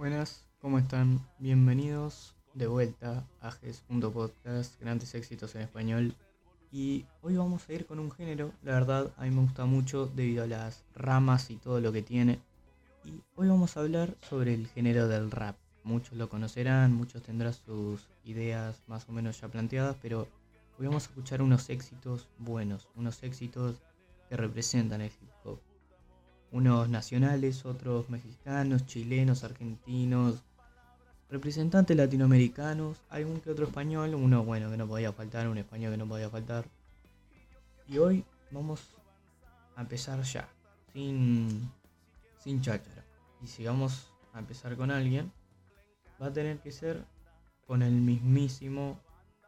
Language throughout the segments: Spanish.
Buenas, ¿cómo están? Bienvenidos de vuelta a GES.podcast, grandes éxitos en español. Y hoy vamos a ir con un género, la verdad a mí me gusta mucho debido a las ramas y todo lo que tiene. Y hoy vamos a hablar sobre el género del rap. Muchos lo conocerán, muchos tendrán sus ideas más o menos ya planteadas, pero hoy vamos a escuchar unos éxitos buenos, unos éxitos que representan el hip hop. Unos nacionales, otros mexicanos, chilenos, argentinos, representantes latinoamericanos, algún que otro español, uno bueno que no podía faltar, un español que no podía faltar. Y hoy vamos a empezar ya, sin, sin cháchara. Y si vamos a empezar con alguien, va a tener que ser con el mismísimo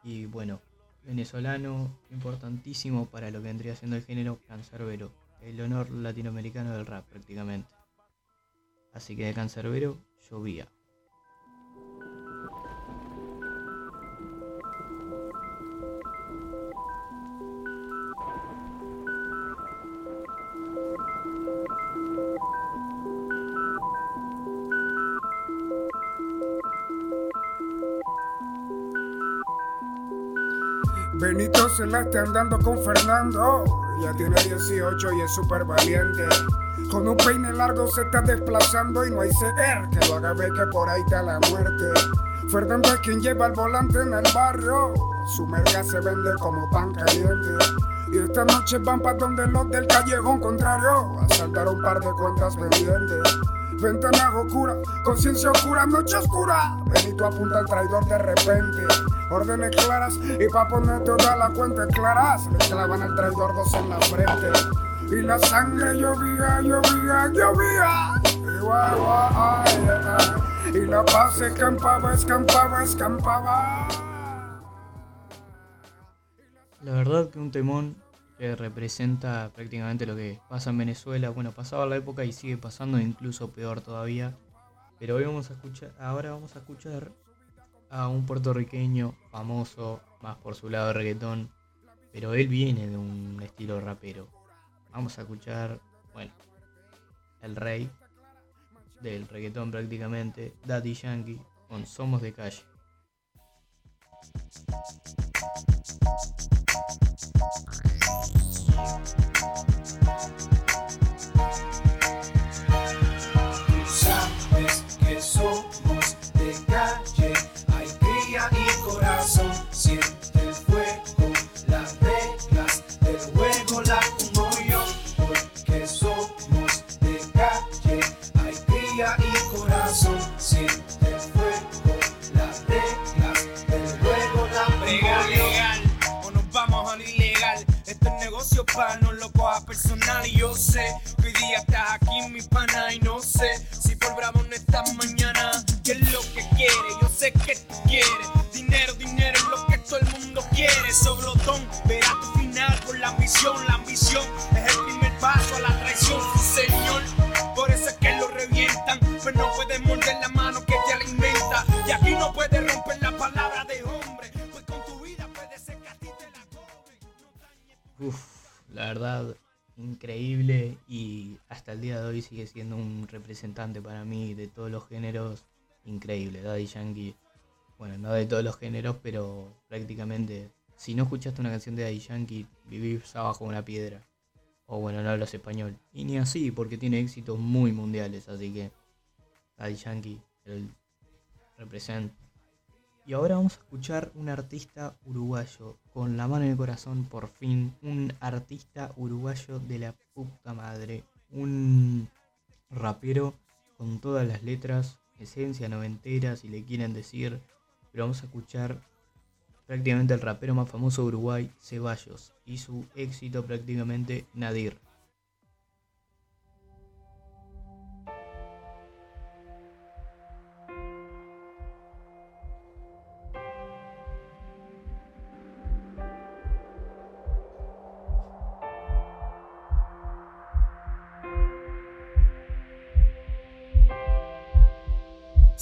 y bueno, venezolano importantísimo para lo que vendría siendo el género Cancerbero, el honor latinoamericano del rap prácticamente. Así que de Cancerbero llovía. Benito está andando con Fernando. Ya tiene 18 y es súper valiente. Con un peine largo se está desplazando y no hay CR que lo haga ver que por ahí está la muerte. Fernando es quien lleva el volante en el barrio. Su merca se vende como pan caliente. Y esta noche van para donde los del callejón contrario a saldar un par de cuentas pendientes. Ventana oscura, conciencia oscura, noche oscura. Benito apunta al traidor de repente. Órdenes claras y pa' poner todas las cuentas claras. Le clavan al traidor dos en la frente. Y la sangre llovía, llovía, llovía. Y la paz escampaba, escampaba, escampaba. La verdad que un temón representa prácticamente lo que pasa en Venezuela. Bueno, pasaba la época y sigue pasando, incluso peor todavía. Pero hoy vamos a escuchar, ahora vamos a escuchar a un puertorriqueño famoso, más por su lado de reggaetón, pero él viene de un estilo rapero. Vamos a escuchar, bueno, el rey del reggaetón prácticamente, Daddy Yankee, con Somos de Calle. Quieres? Yo sé que tú quieres. Dinero, dinero es lo que todo el mundo quiere. Soblotón, verás tu final por la ambición. La ambición es el primer paso a la traición, sí, señor. Por eso es que lo revientan, pero no puedes morder la mano que te alimenta. Y aquí no puedes romper la palabra de hombre, pues con tu vida puede ser que a ti te la dañes Uf, la verdad, increíble y hasta el día de hoy sigue siendo un representante para mí de todos los géneros increíble. Daddy Yankee, bueno, no de todos los géneros, pero prácticamente, si no escuchaste una canción de Daddy Yankee, vivís abajo de una piedra. O bueno, no hablas español. Y ni así, porque tiene éxitos muy mundiales, así que Daddy Yankee, el representa. Y ahora vamos a escuchar un artista uruguayo, con la mano en el corazón, por fin, un artista uruguayo de la puta madre, un rapero con todas las letras, esencia noventera, si le quieren decir, pero vamos a escuchar prácticamente el rapero más famoso de Uruguay, Ceballos, y su éxito prácticamente Nadir.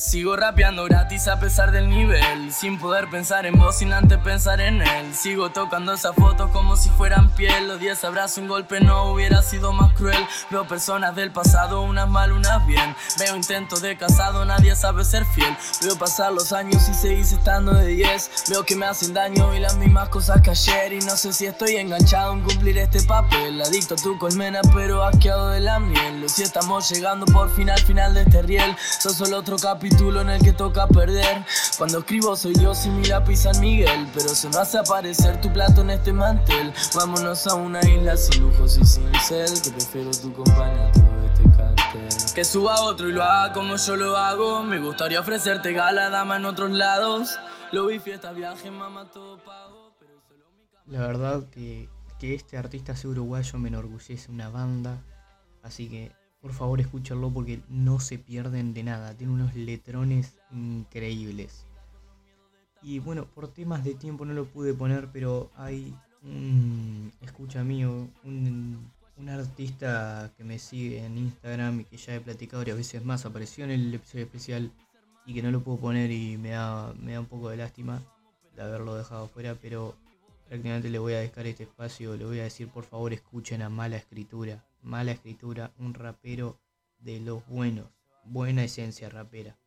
Sigo rapeando gratis a pesar del nivel. Sin poder pensar en vos sin antes pensar en él. Sigo tocando esas fotos como si fueran piel. Los días abrazos un golpe no hubiera sido más cruel. Veo personas del pasado, unas mal, unas bien. Veo intentos de casado, nadie sabe ser fiel. Veo pasar los años y seguís estando de 10 Veo que me hacen daño y las mismas cosas que ayer. Y no sé si estoy enganchado en cumplir este papel. Adicto a tu colmena pero asqueado de la miel. Si estamos llegando por fin al final de este riel. Sos solo otro capítulo en el que toca perder. Cuando escribo soy yo sin mi lápiz San Miguel, pero se me hace aparecer tu plato en este mantel. Vámonos a una isla sin lujos y sin cel, que prefiero tu compañía a todo este cartel. Que suba otro y lo haga como yo lo hago. Me gustaría ofrecerte gala, dama en otros lados. Lo vi fiesta, viaje, mamá, todo pago. Pero solo mi La verdad que, que este artista sea uruguayo me enorgullece una banda. Así que por favor escúchenlo porque no se pierden de nada. Tiene unos letrones increíbles. Y bueno, por temas de tiempo no lo pude poner, pero hay un escucha mío, un, artista que me sigue en Instagram y que ya he platicado varias veces más, apareció en el episodio especial y que no lo puedo poner y me da, me da un poco de lástima de haberlo dejado fuera, pero prácticamente le voy a dejar este espacio, le voy a decir por favor escuchen a Mala Escritura mala escritura, un rapero de los buenos, buena esencia rapera.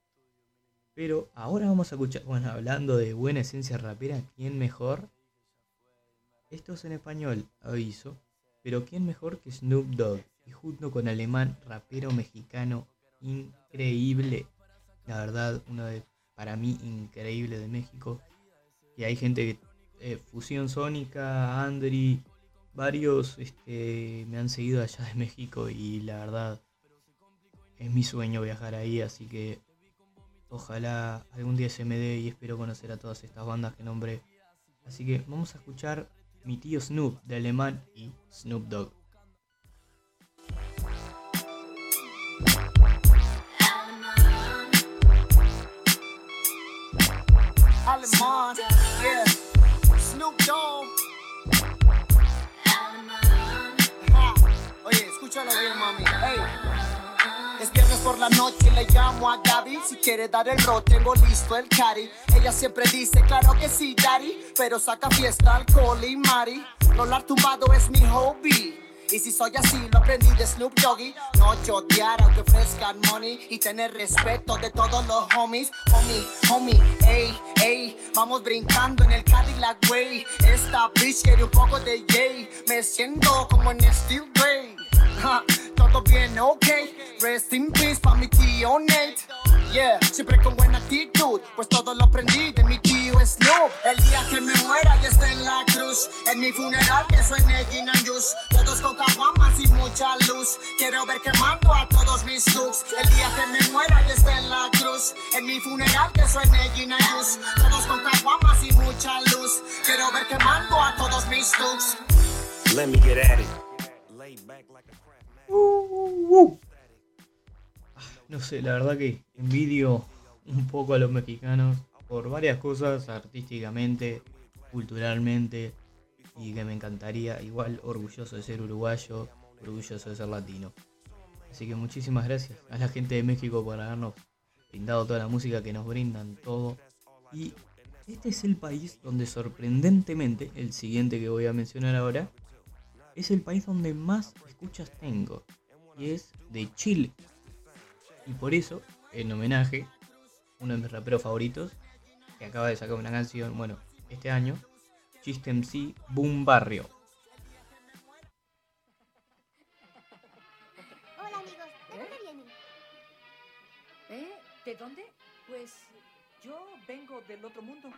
Pero ahora vamos a escuchar, bueno, hablando de buena esencia rapera, ¿quién mejor? Esto es en español, aviso, pero ¿quién mejor que Snoop Dogg? Y junto con Alemán, rapero mexicano increíble, la verdad, uno de, para mí, increíble de México. Y hay gente que, eh, Fusión Sónica, Andri, varios este, me han seguido allá de México y la verdad es mi sueño viajar ahí, así que ojalá algún día se me dé y espero conocer a todas estas bandas que nombré. Así que vamos a escuchar mi tío Snoop de Alemán y Snoop Dogg. Escúchalo bien, mami. Hey. Es viernes por la noche y le llamo a Gaby. Si quiere dar el rol, tengo listo el cari. Ella siempre dice, claro que sí, daddy. Pero saca fiesta, alcohol y mari. Rolar tumbado es mi hobby. Y si soy así, lo aprendí de Snoop Doggy. No chotear aunque ofrezcan money. Y tener respeto de todos los homies. Homie, homie, ey, ey. Vamos brincando en el Cadillac Way. Esta bitch quiere un poco de yay. Me siento como en Steel Grey. Ja, todo bien, ok. Rest in peace pa' mi tío Nate. Yeah, siempre con buena actitud, pues todo lo aprendí de mi tío Snoop. El día que me muera y esté en la cruz, en mi funeral que suene Gin and Juice. Todos con caguamas y mucha luz. Quiero ver quemando a todos mis looks. El día que me muera y esté en la cruz, en mi funeral que suene Gin and Juice. Todos con caguamas y mucha luz. Quiero ver quemando a todos mis looks. Let me get at it. Lay back like a man. No sé, la verdad que envidio un poco a los mexicanos por varias cosas, artísticamente, culturalmente, y que me encantaría, igual orgulloso de ser uruguayo, orgulloso de ser latino. Así que muchísimas gracias a la gente de México por habernos brindado toda la música que nos brindan, todo. Y este es el país donde sorprendentemente, el siguiente que voy a mencionar ahora, es el país donde más escuchas tengo. Y es de Chile. Y por eso, en homenaje, uno de mis raperos favoritos, que acaba de sacar una canción, bueno, este año, Chiste MC, Boom Barrio. Hola amigos, ¿de dónde vienen? ¿Eh? ¿De dónde? Pues yo vengo del otro mundo.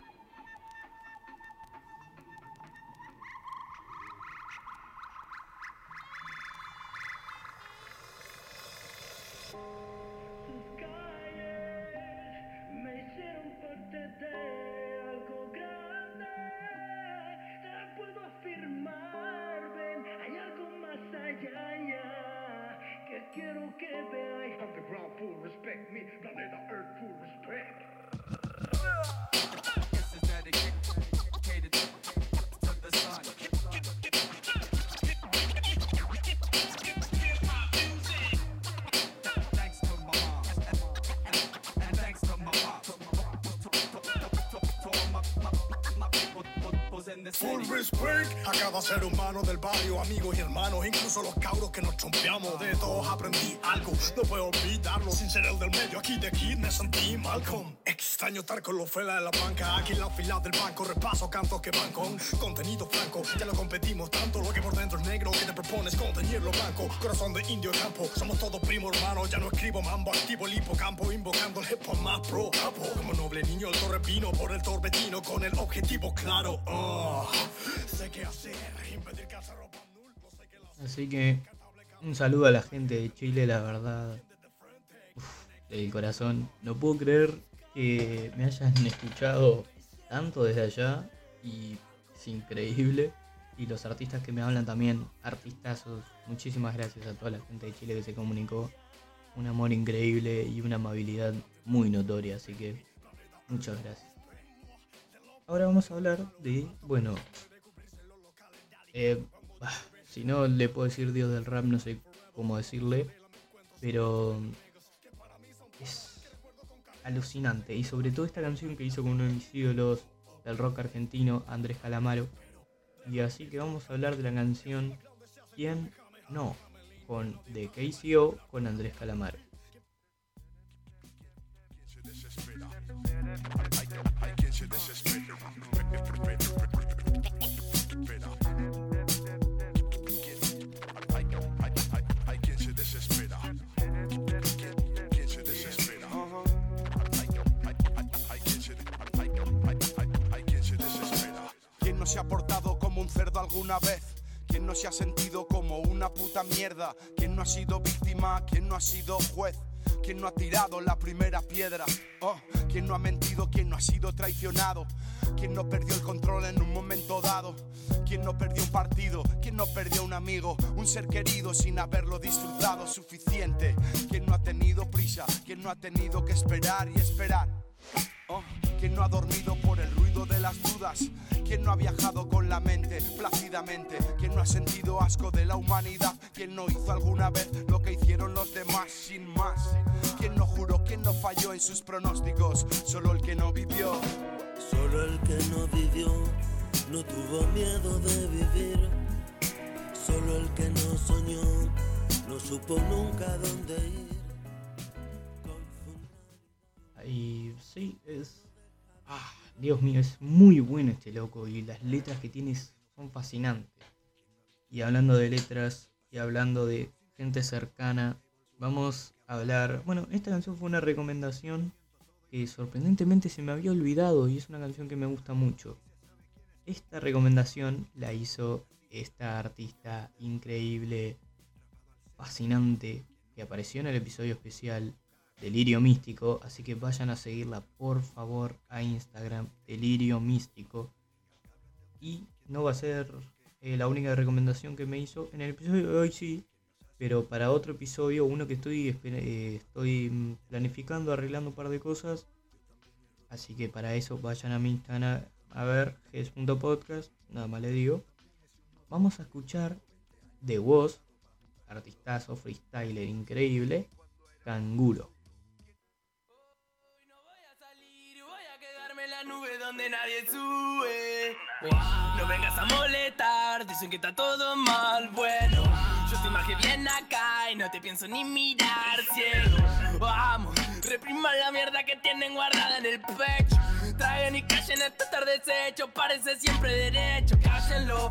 Quiero que veáis. Underground full respect me, planeta ser humano del barrio, amigos y hermanos, incluso los cabros que nos chompeamos. De todos aprendí algo, no puedo olvidarlo. Sin ser el del medio, aquí de aquí me sentí Malcolm. Extraño estar con los felas de la banca, aquí en la fila del banco. Repaso cantos que van con contenido franco. Ya no competimos tanto, lo que por dentro es negro, que te propones contener lo blanco. Corazón de indio campo, somos todos primos hermanos. Ya no escribo mambo, activo el hipocampo, invocando el hip más pro. Capo, como noble niño, el torrepino por el torbellino con el objetivo claro. Oh, sé qué hacer, impedir que ropa Así que un saludo a la gente de Chile, la verdad. uf, del corazón. No puedo creer que me hayan escuchado tanto desde allá y es increíble. Y los artistas que me hablan también, artistazos. Muchísimas gracias a toda la gente de Chile que se comunicó. Un amor increíble y una amabilidad muy notoria, así que muchas gracias. Ahora vamos a hablar de, bueno, eh, si no le puedo decir Dios del rap, no sé cómo decirle, pero es alucinante. Y sobre todo esta canción que hizo con uno de mis ídolos del rock argentino, Andrés Calamaro. Y así que vamos a hablar de la canción ¿Quién no? Con de KCO con Andrés Calamaro. Se ha portado como un cerdo alguna vez? ¿Quién no se ha sentido como una puta mierda? ¿Quién no ha sido víctima? ¿Quién no ha sido juez? ¿Quién no ha tirado la primera piedra? Oh, ¿Quién no ha mentido? ¿Quién no ha sido traicionado? ¿Quién no perdió el control en un momento dado? ¿Quién no perdió un partido? ¿Quién no perdió un amigo? Un ser querido sin haberlo disfrutado suficiente. ¿Quién no ha tenido prisa? ¿Quién no ha tenido que esperar y esperar? Oh, ¿Quién no ha dormido por el ruido de las dudas? ¿Quién no ha viajado con la mente plácidamente? ¿Quién no ha sentido asco de la humanidad? ¿Quién no hizo alguna vez lo que hicieron los demás sin más? ¿Quién no juró? ¿Quién no falló en sus pronósticos? Solo el que no vivió. Solo el que no vivió no tuvo miedo de vivir. Solo el que no soñó no supo nunca dónde ir. Y sí, es. Ah, Dios mío, es muy bueno este loco y las letras que tiene son fascinantes. Y hablando de letras y hablando de gente cercana, vamos a hablar. Bueno, esta canción fue una recomendación que sorprendentemente se me había olvidado y es una canción que me gusta mucho. Esta recomendación la hizo esta artista increíble, fascinante, que apareció en el episodio especial Delirio Místico, así que vayan a seguirla por favor a Instagram, Delirio Místico. Y no va a ser eh, la única recomendación que me hizo en el episodio de hoy, sí, pero para otro episodio, uno que estoy, eh, estoy planificando, arreglando un par de cosas. Así que para eso vayan a mi Instagram a ver gs.podcast, nada más le digo. Vamos a escuchar de voz, artistazo, freestyler increíble, Canguro. Nadie sube. No vengas a molestar, dicen que está todo mal. Bueno, yo más que bien acá y no te pienso ni mirar ciego. Vamos, repriman la mierda que tienen guardada en el pecho. Traigan y callen esto estar deshecho, parece siempre derecho. Cállenlo,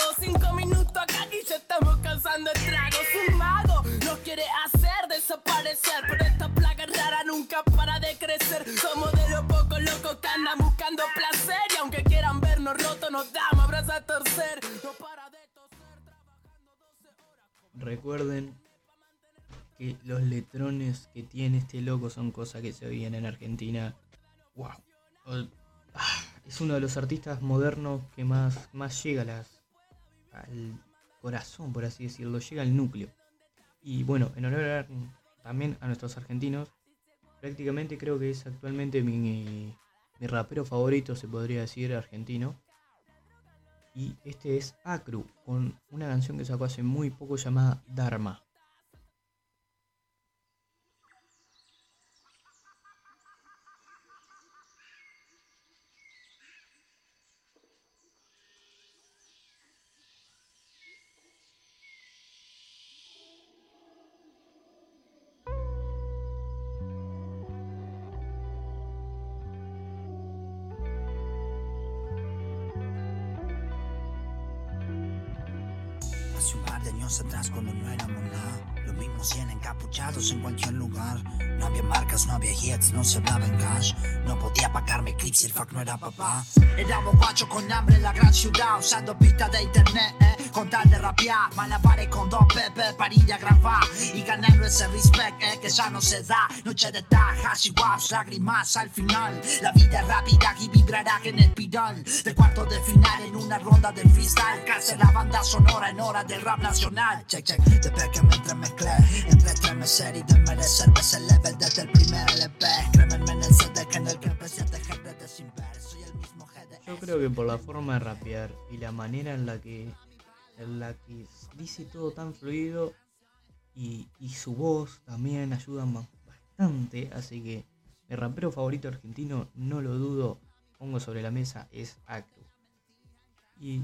Recuerden que los letrones que tiene este loco son cosas que se oían en Argentina. ¡Wow! Ah, Es uno de los artistas modernos que más, más llega a las, al- corazón, por así decirlo, llega al núcleo. Y bueno, en honor también a nuestros argentinos, prácticamente creo que es actualmente mi rapero favorito, se podría decir, argentino. Y este es Acru, con una canción que sacó hace muy poco llamada Dharma. Había no se hablaba en cash No podía pagarme clips y el fuck no era papá. Éramos guachos con hambre en la gran ciudad Usando pistas de internet, eh, con tal de rapear. Malabares con dos pepe para ir a grabar Y ganando ese respect, eh, que ya no se da. Noche de tajas y waps, lágrimas al final. La vida es rápida y vibrará en el espiral. De cuartos de final en una ronda de freestyle. Cárcel la banda sonora en hora del rap nacional. Check, check, desde que me entremezclé Entre estremecer y desmerecer Ves el level desde el primer Yo creo que por la forma de rapear y la manera en la que, en la que dice todo tan fluido y, y su voz también ayuda bastante, así que mi rapero favorito argentino, no lo dudo, pongo sobre la mesa, es Acru. Y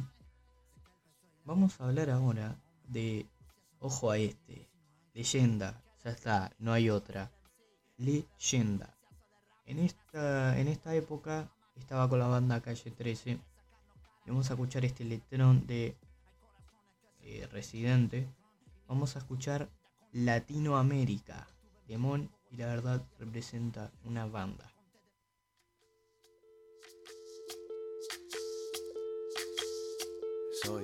vamos a hablar ahora de, ojo a este, leyenda, ya está, no hay otra, leyenda. En esta, en esta época estaba con la banda Calle 13. Y vamos a escuchar este letrón de eh, Residente. Vamos a escuchar Latinoamérica. Demon y la verdad representa una banda. Soy,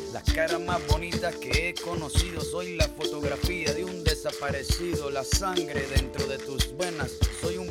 Las caras más bonitas que he conocido, soy la fotografía de un desaparecido, la sangre dentro de tus venas. Soy un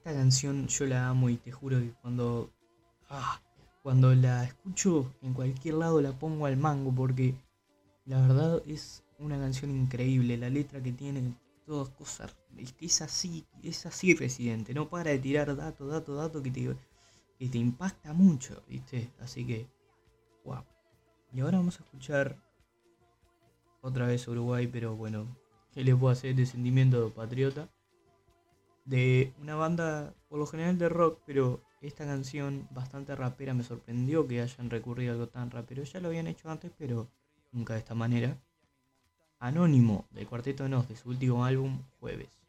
Esta canción yo la amo y te juro que cuando, ah, cuando la escucho en cualquier lado la pongo al mango porque la verdad es una canción increíble. La letra que tiene, todas cosas, es que es así, es así residente. No para de tirar dato, dato, dato que te, que te impacta mucho, ¿viste? Así que, wow. Y ahora vamos a escuchar otra vez Uruguay, pero bueno, ¿qué le puedo hacer de sentimiento patriota? De una banda por lo general de rock, pero esta canción bastante rapera me sorprendió que hayan recurrido a algo tan rapero. Ya lo habían hecho antes, pero nunca de esta manera. Anónimo del Cuarteto de Nos de su último álbum, Jueves.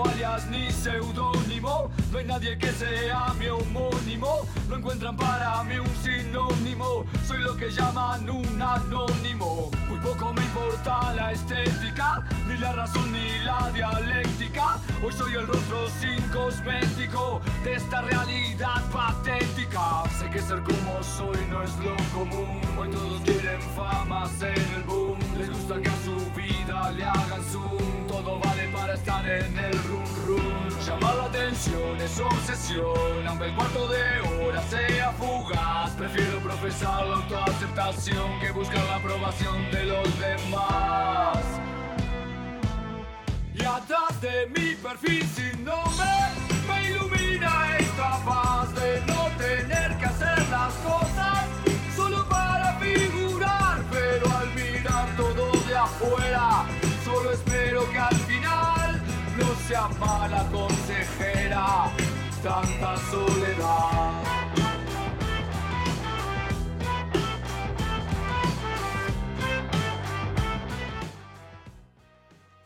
Tengo alias ni seudónimo, no hay nadie que sea mi homónimo, no encuentran para mí un sinónimo, soy lo que llaman un anónimo. Muy poco me importa la estética, ni la razón ni la dialéctica, hoy soy el rostro sin cosmético de esta realidad patética. Sé que ser como soy no es lo común, hoy todos quieren fama, ser el boom, les gusta que a su vida le hagan estar en el run run. Llamar la atención es obsesión, aunque el cuarto de hora sea fugaz. Prefiero profesar la autoaceptación que buscar la aprobación de los demás. Y atrás de mi perfil sin nombre tanta soledad.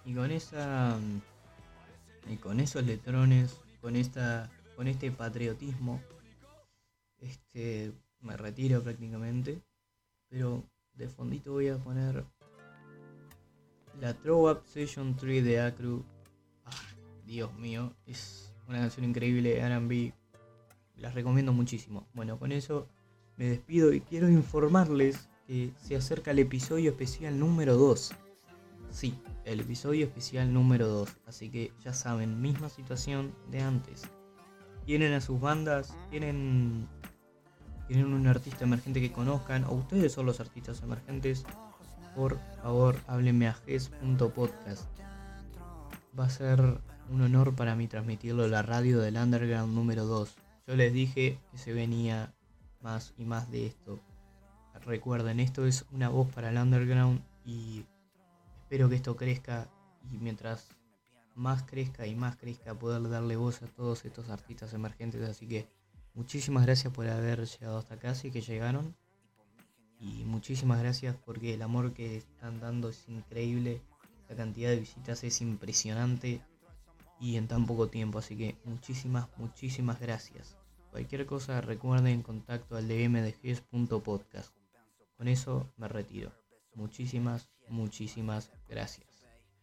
Y con esa. Y con esos letrones, con esta. con este patriotismo. Este. me retiro prácticamente. Pero de fondito voy a poner. La Throw Up Session 3 de Acru. Ah, Dios mío, es una canción increíble RB. Las recomiendo muchísimo. Bueno, con eso me despido y quiero informarles que se acerca el episodio especial número 2. Sí, el episodio especial número 2. Así que ya saben, misma situación de antes. Tienen a sus bandas, tienen, tienen un artista emergente que conozcan, o ustedes son los artistas emergentes, por favor háblenme a ges.podcast. Va a ser un honor para mí transmitirlo a la radio del Underground número 2. Yo les dije que se venía más y más de esto. Recuerden, esto es una voz para el Underground y espero que esto crezca y mientras más crezca y más crezca poder darle voz a todos estos artistas emergentes. Así que muchísimas gracias por haber llegado hasta acá, y que llegaron. Y muchísimas gracias porque el amor que están dando es increíble. La cantidad de visitas es impresionante y en tan poco tiempo. Así que muchísimas, muchísimas gracias. Cualquier cosa recuerden contacto al dm de Con eso me retiro. Muchísimas, muchísimas gracias.